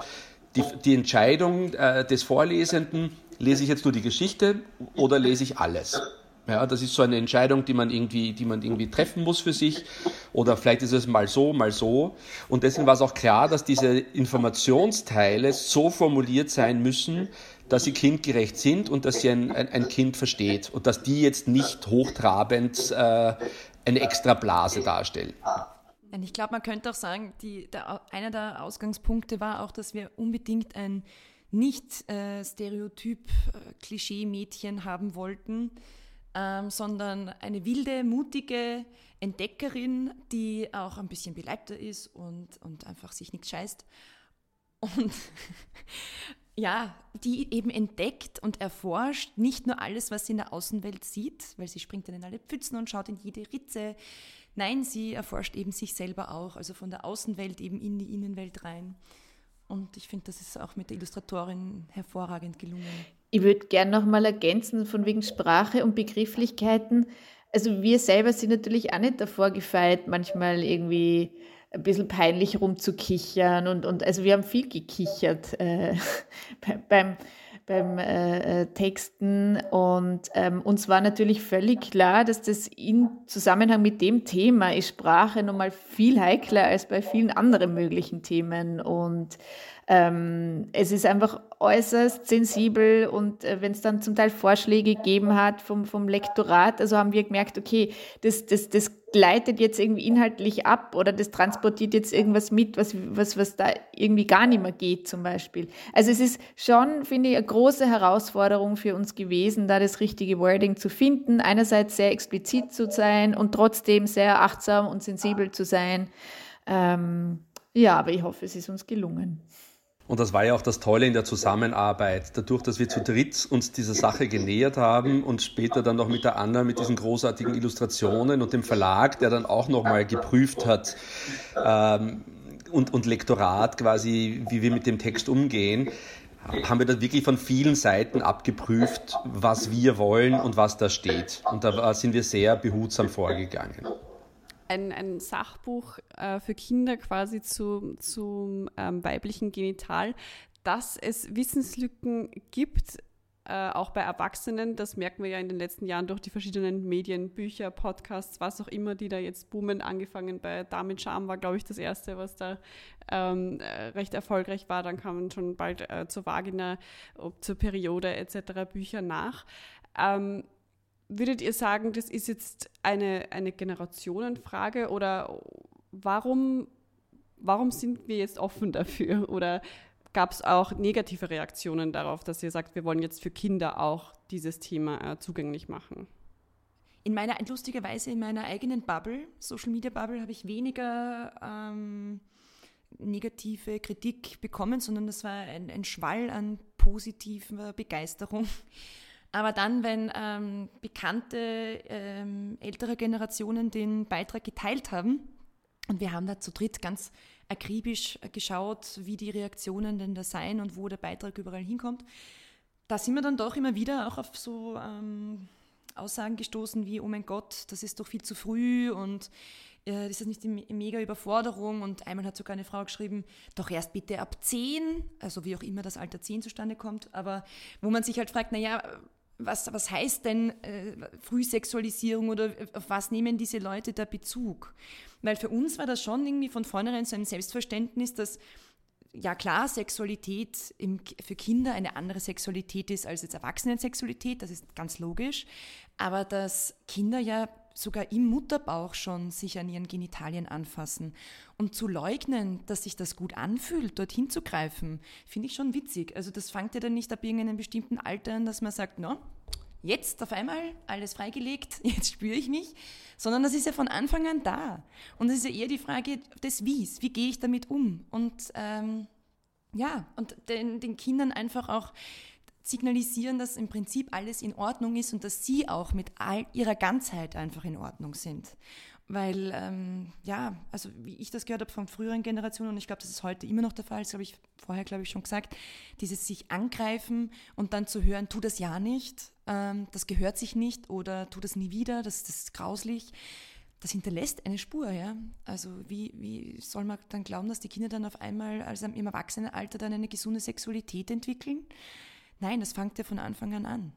Speaker 5: die, die Entscheidung äh, des Vorlesenden, lese ich jetzt nur die Geschichte oder lese ich alles? Ja, das ist so eine Entscheidung, die man irgendwie, die man irgendwie treffen muss für sich. Oder vielleicht ist es mal so, mal so. Und deswegen war es auch klar, dass diese Informationsteile so formuliert sein müssen, dass sie kindgerecht sind und dass sie ein, ein, ein Kind versteht. Und dass die jetzt nicht hochtrabend äh, eine extra Blase darstellen.
Speaker 1: Ich glaube, man könnte auch sagen, die, der, einer der Ausgangspunkte war auch, dass wir unbedingt ein nicht äh, Stereotyp äh, haben wollten, ähm, sondern eine wilde, mutige Entdeckerin, die auch ein bisschen beleibter ist und, und einfach sich nichts scheißt. Und ja, die eben entdeckt und erforscht nicht nur alles, was sie in der Außenwelt sieht, weil sie springt dann in alle Pfützen und schaut in jede Ritze. Nein, sie erforscht eben sich selber auch, also von der Außenwelt eben in die Innenwelt rein. Und ich finde, das ist auch mit der Illustratorin hervorragend gelungen.
Speaker 4: Ich würde gerne noch mal ergänzen von wegen Sprache und Begrifflichkeiten. Also wir selber sind natürlich auch nicht davor gefeit, manchmal irgendwie ein bisschen peinlich rumzukichern und, und also wir haben viel gekichert äh, beim, beim äh, äh, Texten. Und ähm, uns war natürlich völlig klar, dass das in Zusammenhang mit dem Thema ist Sprache nochmal viel heikler als bei vielen anderen möglichen Themen. Und ähm, es ist einfach äußerst sensibel und äh, wenn es dann zum Teil Vorschläge gegeben hat vom, vom Lektorat, also haben wir gemerkt, okay, das, das, das gleitet jetzt irgendwie inhaltlich ab oder das transportiert jetzt irgendwas mit, was, was, was da irgendwie gar nicht mehr geht zum Beispiel. Also es ist schon, finde ich, eine große Herausforderung für uns gewesen, da das richtige Wording zu finden, einerseits sehr explizit zu sein und trotzdem sehr achtsam und sensibel zu sein. Ähm, ja, aber ich hoffe, es ist uns gelungen.
Speaker 5: Und das war ja auch das Tolle in der Zusammenarbeit. Dadurch, dass wir zu dritt uns dieser Sache genähert haben und später dann noch mit der Anna mit diesen großartigen Illustrationen und dem Verlag, der dann auch nochmal geprüft hat ähm, und, und Lektorat quasi, wie wir mit dem Text umgehen, haben wir da wirklich von vielen Seiten abgeprüft, was wir wollen und was da steht. Und da sind wir sehr behutsam vorgegangen
Speaker 3: ein, ein Sachbuch äh, für Kinder quasi zu, zum ähm, weiblichen Genital, dass es Wissenslücken gibt, äh, auch bei Erwachsenen. Das merken wir ja in den letzten Jahren durch die verschiedenen Medien, Bücher, Podcasts, was auch immer, die da jetzt boomen. Angefangen bei Damit Charme war, glaube ich, das erste, was da ähm, äh, recht erfolgreich war. Dann kamen schon bald äh, zur Vagina, zur Periode etc. Bücher nach. Ähm, würdet ihr sagen, das ist jetzt eine, eine Generationenfrage oder warum, warum sind wir jetzt offen dafür? Oder gab es auch negative Reaktionen darauf, dass ihr sagt, wir wollen jetzt für Kinder auch dieses Thema äh, zugänglich machen?
Speaker 1: In meiner, lustigerweise in meiner eigenen Bubble, Social Media Bubble, habe ich weniger ähm, negative Kritik bekommen, sondern das war ein, ein Schwall an positiver Begeisterung. Aber dann, wenn ähm, bekannte ähm, ältere Generationen den Beitrag geteilt haben, und wir haben da zu dritt ganz akribisch geschaut, wie die Reaktionen denn da seien und wo der Beitrag überall hinkommt, da sind wir dann doch immer wieder auch auf so ähm, Aussagen gestoßen wie, oh mein Gott, das ist doch viel zu früh und äh, ist das nicht eine mega Überforderung? Und einmal hat sogar eine Frau geschrieben, doch erst bitte ab 10, also wie auch immer das Alter 10 zustande kommt, aber wo man sich halt fragt, naja, was, was heißt denn äh, Frühsexualisierung oder auf was nehmen diese Leute da Bezug? Weil für uns war das schon irgendwie von vornherein so ein Selbstverständnis, dass ja klar, Sexualität im, für Kinder eine andere Sexualität ist als jetzt Erwachsenensexualität, das ist ganz logisch, aber dass Kinder ja sogar im Mutterbauch schon sich an ihren Genitalien anfassen. Und zu leugnen, dass sich das gut anfühlt, dorthin zu greifen, finde ich schon witzig. Also das fängt ja dann nicht ab irgendeinem bestimmten Alter an, dass man sagt, no, jetzt auf einmal alles freigelegt, jetzt spüre ich mich, sondern das ist ja von Anfang an da. Und es ist ja eher die Frage des Wies, wie gehe ich damit um? Und ähm, ja, und den, den Kindern einfach auch signalisieren, dass im Prinzip alles in Ordnung ist und dass sie auch mit all ihrer Ganzheit einfach in Ordnung sind. Weil, ähm, ja, also wie ich das gehört habe von früheren Generationen, und ich glaube, das ist heute immer noch der Fall, das habe ich vorher, glaube ich, schon gesagt, dieses sich angreifen und dann zu hören, tu das ja nicht, ähm, das gehört sich nicht oder tu das nie wieder, das, das ist grauslich, das hinterlässt eine Spur, ja. Also wie, wie soll man dann glauben, dass die Kinder dann auf einmal also im Erwachsenenalter dann eine gesunde Sexualität entwickeln? Nein, das fängt ja von Anfang an an.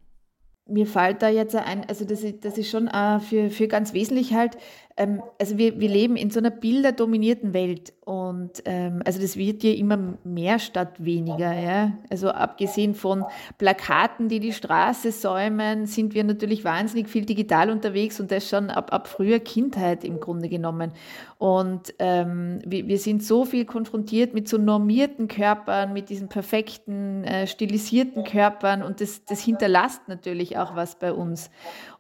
Speaker 4: Mir fällt da jetzt ein, also das ist, das ist schon äh, für, für ganz wesentlich halt, ähm, also wir, wir leben in so einer bilderdominierten Welt und ähm, also das wird ja immer mehr statt weniger. Ja? Also abgesehen von Plakaten, die die Straße säumen, sind wir natürlich wahnsinnig viel digital unterwegs und das schon ab, ab früher Kindheit im Grunde genommen. Und ähm, wir, wir sind so viel konfrontiert mit so normierten Körpern, mit diesen perfekten, äh, stilisierten Körpern und das, das hinterlasst natürlich auch was bei uns.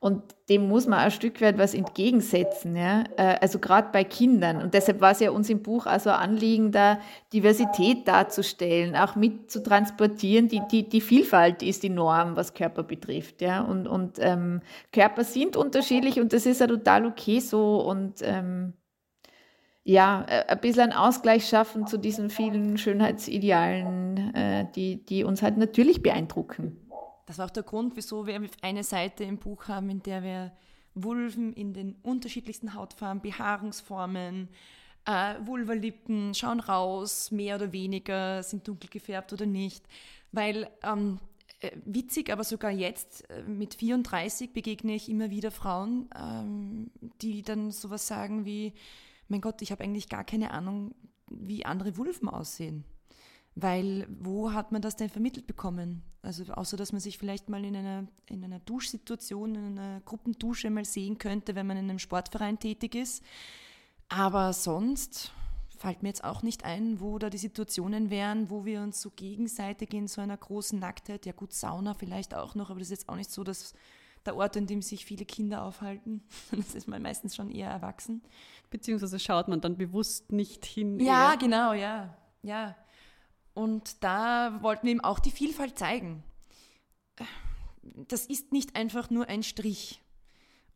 Speaker 4: Und dem muss man ein Stück weit was entgegensetzen, ja? Äh, also gerade bei Kindern. Und deshalb war es ja uns im Buch also Anliegen, da Diversität darzustellen, auch mit zu transportieren. Die, die, die Vielfalt ist die Norm, was Körper betrifft. Ja? Und, und ähm, Körper sind unterschiedlich und das ist ja total okay so. Und ähm, ja, äh, ein bisschen einen Ausgleich schaffen zu diesen vielen Schönheitsidealen, äh, die, die uns halt natürlich beeindrucken.
Speaker 1: Das war auch der Grund, wieso wir eine Seite im Buch haben, in der wir Vulven in den unterschiedlichsten Hautfarben, Behaarungsformen, äh, Vulvalippen schauen raus, mehr oder weniger, sind dunkel gefärbt oder nicht. Weil ähm, äh, witzig, aber sogar jetzt äh, mit 34 begegne ich immer wieder Frauen, ähm, die dann sowas sagen wie, mein Gott, ich habe eigentlich gar keine Ahnung, wie andere Wulfen aussehen. Weil wo hat man das denn vermittelt bekommen? Also außer dass man sich vielleicht mal in einer, in einer Duschsituation, in einer Gruppendusche mal sehen könnte, wenn man in einem Sportverein tätig ist. Aber sonst fällt mir jetzt auch nicht ein, wo da die Situationen wären, wo wir uns so gegenseitig in so einer großen Nacktheit, ja gut, Sauna vielleicht auch noch, aber das ist jetzt auch nicht so, dass der Ort, in dem sich viele Kinder aufhalten. Das ist man meistens schon eher erwachsen.
Speaker 3: Beziehungsweise schaut man dann bewusst nicht hin.
Speaker 1: Ja, eher. genau, ja. Ja. Und da wollten wir ihm auch die Vielfalt zeigen. Das ist nicht einfach nur ein Strich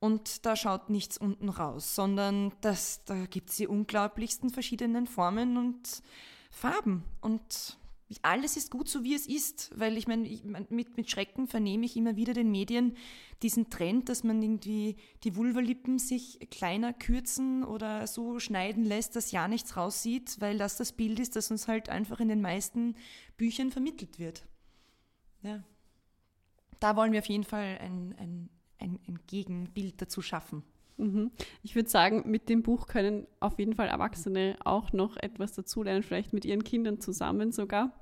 Speaker 1: und da schaut nichts unten raus, sondern das, da gibt es die unglaublichsten verschiedenen Formen und Farben. Und alles ist gut so, wie es ist, weil ich meine, mit, mit Schrecken vernehme ich immer wieder den Medien diesen Trend, dass man irgendwie die Vulvalippen sich kleiner kürzen oder so schneiden lässt, dass ja nichts raussieht, weil das das Bild ist, das uns halt einfach in den meisten Büchern vermittelt wird. Ja. Da wollen wir auf jeden Fall ein, ein, ein, ein Gegenbild dazu schaffen.
Speaker 3: Mhm. Ich würde sagen, mit dem Buch können auf jeden Fall Erwachsene auch noch etwas dazulernen, vielleicht mit ihren Kindern zusammen sogar.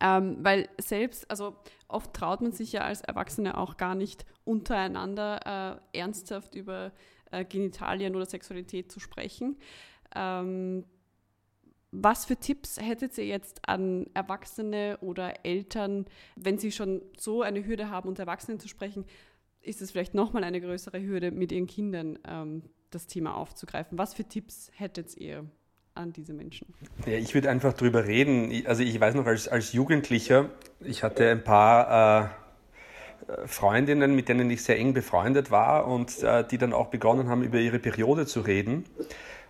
Speaker 3: Ähm, weil selbst, also oft traut man sich ja als Erwachsene auch gar nicht untereinander äh, ernsthaft über äh, Genitalien oder Sexualität zu sprechen. Ähm, was für Tipps hättet ihr jetzt an Erwachsene oder Eltern, wenn sie schon so eine Hürde haben, unter Erwachsenen zu sprechen? Ist es vielleicht nochmal eine größere Hürde, mit ihren Kindern ähm, das Thema aufzugreifen. Was für Tipps hättet ihr an diese Menschen?
Speaker 5: Ja, ich würde einfach drüber reden. Also ich weiß noch, als, als Jugendlicher, ich hatte ein paar äh, Freundinnen, mit denen ich sehr eng befreundet war und äh, die dann auch begonnen haben, über ihre Periode zu reden.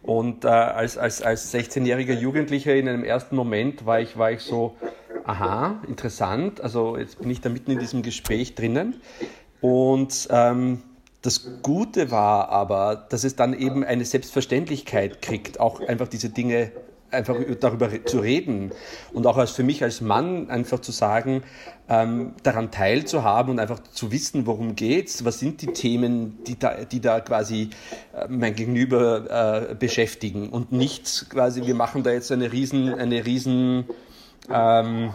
Speaker 5: Und äh, als, als, als 16-jähriger Jugendlicher in einem ersten Moment war ich, war ich so, aha, interessant, also jetzt bin ich da mitten in diesem Gespräch drinnen. Und ähm, das Gute war aber, dass es dann eben eine Selbstverständlichkeit kriegt, auch einfach diese Dinge einfach darüber zu reden. Und auch als für mich als Mann einfach zu sagen, ähm, daran teilzuhaben und einfach zu wissen, worum geht's, was sind die Themen, die da, die da quasi äh, mein Gegenüber äh, beschäftigen. Und nicht quasi, wir machen da jetzt eine riesen, eine riesen ähm,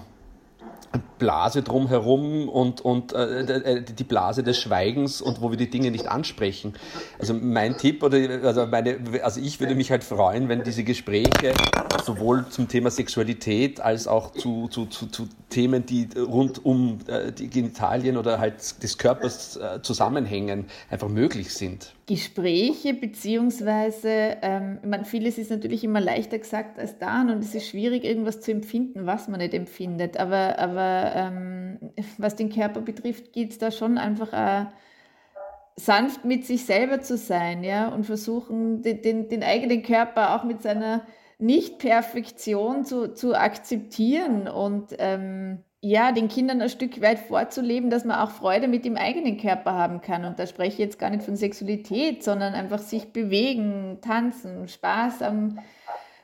Speaker 5: Blase drumherum und, und äh, äh, die Blase des Schweigens und wo wir die Dinge nicht ansprechen. Also mein Tipp oder also meine, also ich würde mich halt freuen, wenn diese Gespräche sowohl zum Thema Sexualität als auch zu, zu, zu, zu Themen, die rund um äh, die Genitalien oder halt des Körpers äh, zusammenhängen, einfach möglich sind.
Speaker 4: Gespräche beziehungsweise, ähm, ich meine, vieles ist natürlich immer leichter gesagt als dann und es ist schwierig, irgendwas zu empfinden, was man nicht empfindet. Aber, aber ähm, was den Körper betrifft, geht es da schon einfach auch sanft mit sich selber zu sein, ja, und versuchen, den, den, den eigenen Körper auch mit seiner Nicht-Perfektion zu, zu akzeptieren und ähm, ja, den Kindern ein Stück weit vorzuleben, dass man auch Freude mit dem eigenen Körper haben kann. Und da spreche ich jetzt gar nicht von Sexualität, sondern einfach sich bewegen, tanzen, Spaß am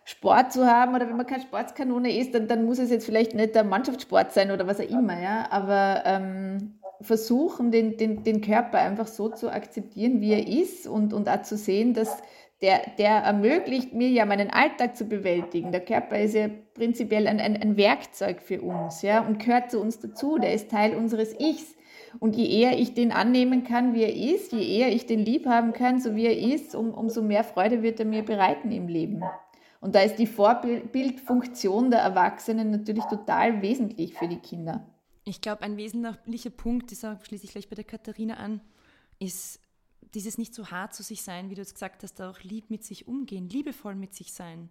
Speaker 4: Sport zu haben. Oder wenn man keine Sportskanone ist, dann, dann muss es jetzt vielleicht nicht der Mannschaftssport sein oder was auch immer. Ja? Aber ähm, versuchen, den, den, den Körper einfach so zu akzeptieren, wie er ist und, und auch zu sehen, dass der, der ermöglicht mir ja meinen Alltag zu bewältigen. Der Körper ist ja prinzipiell ein, ein, ein Werkzeug für uns ja, und gehört zu uns dazu. Der ist Teil unseres Ichs. Und je eher ich den annehmen kann, wie er ist, je eher ich den lieb haben kann, so wie er ist, um, umso mehr Freude wird er mir bereiten im Leben. Und da ist die Vorbildfunktion der Erwachsenen natürlich total wesentlich für die Kinder.
Speaker 1: Ich glaube, ein wesentlicher Punkt, das schließe ich gleich bei der Katharina an, ist dieses nicht so hart zu sich sein, wie du es gesagt hast, auch lieb mit sich umgehen, liebevoll mit sich sein.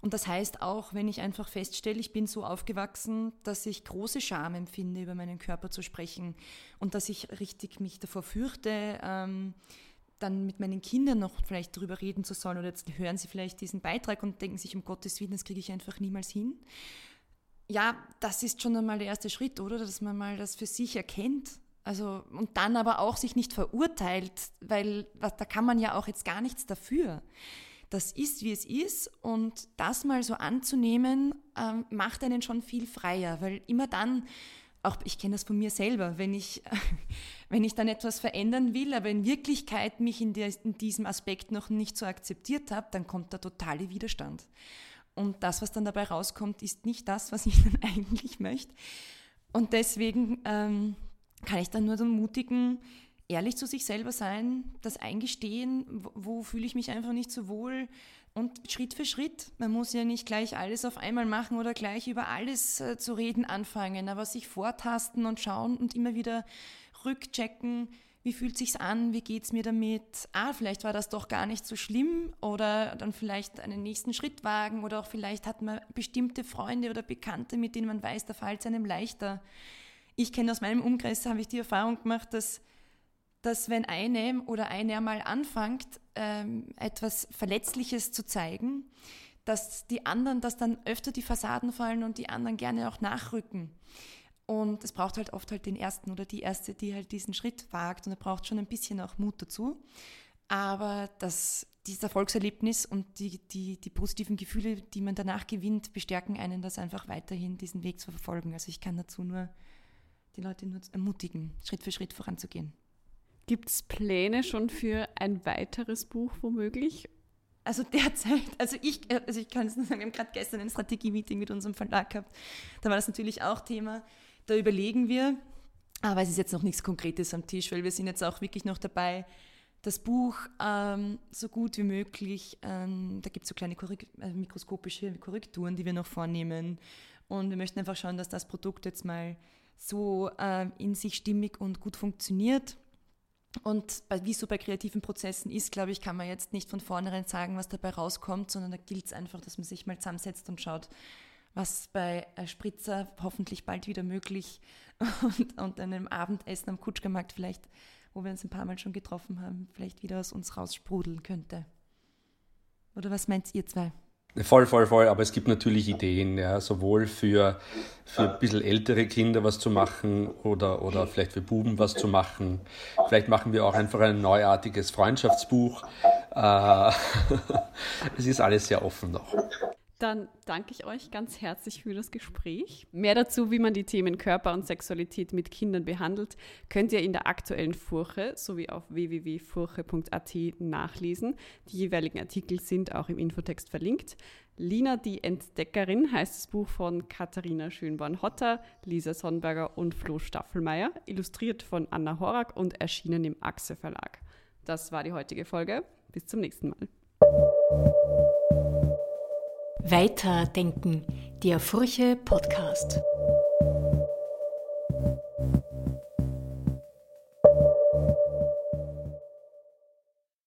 Speaker 1: Und das heißt auch, wenn ich einfach feststelle, ich bin so aufgewachsen, dass ich große Scham empfinde, über meinen Körper zu sprechen und dass ich richtig mich davor fürchte, ähm, dann mit meinen Kindern noch vielleicht darüber reden zu sollen oder jetzt hören sie vielleicht diesen Beitrag und denken sich, um Gottes Willen, das kriege ich einfach niemals hin. Ja, das ist schon einmal der erste Schritt, oder? Dass man mal das für sich erkennt also, und dann aber auch sich nicht verurteilt, weil was, da kann man ja auch jetzt gar nichts dafür. Das ist, wie es ist und das mal so anzunehmen, ähm, macht einen schon viel freier, weil immer dann, auch ich kenne das von mir selber, wenn ich, wenn ich dann etwas verändern will, aber in Wirklichkeit mich in, der, in diesem Aspekt noch nicht so akzeptiert habe, dann kommt der totale Widerstand. Und das, was dann dabei rauskommt, ist nicht das, was ich dann eigentlich möchte. Und deswegen ähm, kann ich dann nur so mutigen, ehrlich zu sich selber sein, das eingestehen, wo, wo fühle ich mich einfach nicht so wohl, und Schritt für Schritt. Man muss ja nicht gleich alles auf einmal machen oder gleich über alles äh, zu reden anfangen, aber sich vortasten und schauen und immer wieder rückchecken, wie fühlt sich's an, wie geht's mir damit? Ah, vielleicht war das doch gar nicht so schlimm oder dann vielleicht einen nächsten Schritt wagen oder auch vielleicht hat man bestimmte Freunde oder Bekannte, mit denen man weiß, da fällt es einem leichter. Ich kenne aus meinem Umkreis, habe ich die Erfahrung gemacht, dass dass wenn eine oder einer mal anfängt, ähm, etwas Verletzliches zu zeigen, dass die anderen, dass dann öfter die Fassaden fallen und die anderen gerne auch nachrücken. Und es braucht halt oft halt den Ersten oder die Erste, die halt diesen Schritt wagt und er braucht schon ein bisschen auch Mut dazu. Aber das, dieses Erfolgserlebnis und die, die, die positiven Gefühle, die man danach gewinnt, bestärken einen, das einfach weiterhin diesen Weg zu verfolgen. Also ich kann dazu nur die Leute nur ermutigen, Schritt für Schritt voranzugehen.
Speaker 3: Gibt es Pläne schon für ein weiteres Buch womöglich?
Speaker 1: Also derzeit, also ich, also ich kann es nur sagen, wir haben gerade gestern ein Strategie-Meeting mit unserem Verlag gehabt. Da war das natürlich auch Thema. Da überlegen wir, aber es ist jetzt noch nichts Konkretes am Tisch, weil wir sind jetzt auch wirklich noch dabei, das Buch ähm, so gut wie möglich, ähm, da gibt es so kleine Korrekt also mikroskopische Korrekturen, die wir noch vornehmen. Und wir möchten einfach schauen, dass das Produkt jetzt mal so äh, in sich stimmig und gut funktioniert und bei, wie es so bei kreativen Prozessen ist, glaube ich, kann man jetzt nicht von vornherein sagen, was dabei rauskommt, sondern da gilt es einfach, dass man sich mal zusammensetzt und schaut, was bei Spritzer hoffentlich bald wieder möglich und, und einem Abendessen am Kutschgermarkt vielleicht, wo wir uns ein paar Mal schon getroffen haben, vielleicht wieder aus uns raussprudeln könnte. Oder was meint ihr zwei?
Speaker 5: Voll, voll, voll. Aber es gibt natürlich Ideen, ja, sowohl für, für ein bisschen ältere Kinder was zu machen oder, oder vielleicht für Buben was zu machen. Vielleicht machen wir auch einfach ein neuartiges Freundschaftsbuch. Äh, es ist alles sehr offen noch.
Speaker 3: Dann danke ich euch ganz herzlich für das Gespräch. Mehr dazu, wie man die Themen Körper und Sexualität mit Kindern behandelt, könnt ihr in der aktuellen Furche sowie auf www.furche.at nachlesen. Die jeweiligen Artikel sind auch im Infotext verlinkt. Lina die Entdeckerin heißt das Buch von Katharina Schönborn-Hotter, Lisa Sonnberger und Flo Staffelmeier, illustriert von Anna Horak und erschienen im Achse Verlag. Das war die heutige Folge. Bis zum nächsten Mal.
Speaker 2: Weiterdenken, der Furche Podcast.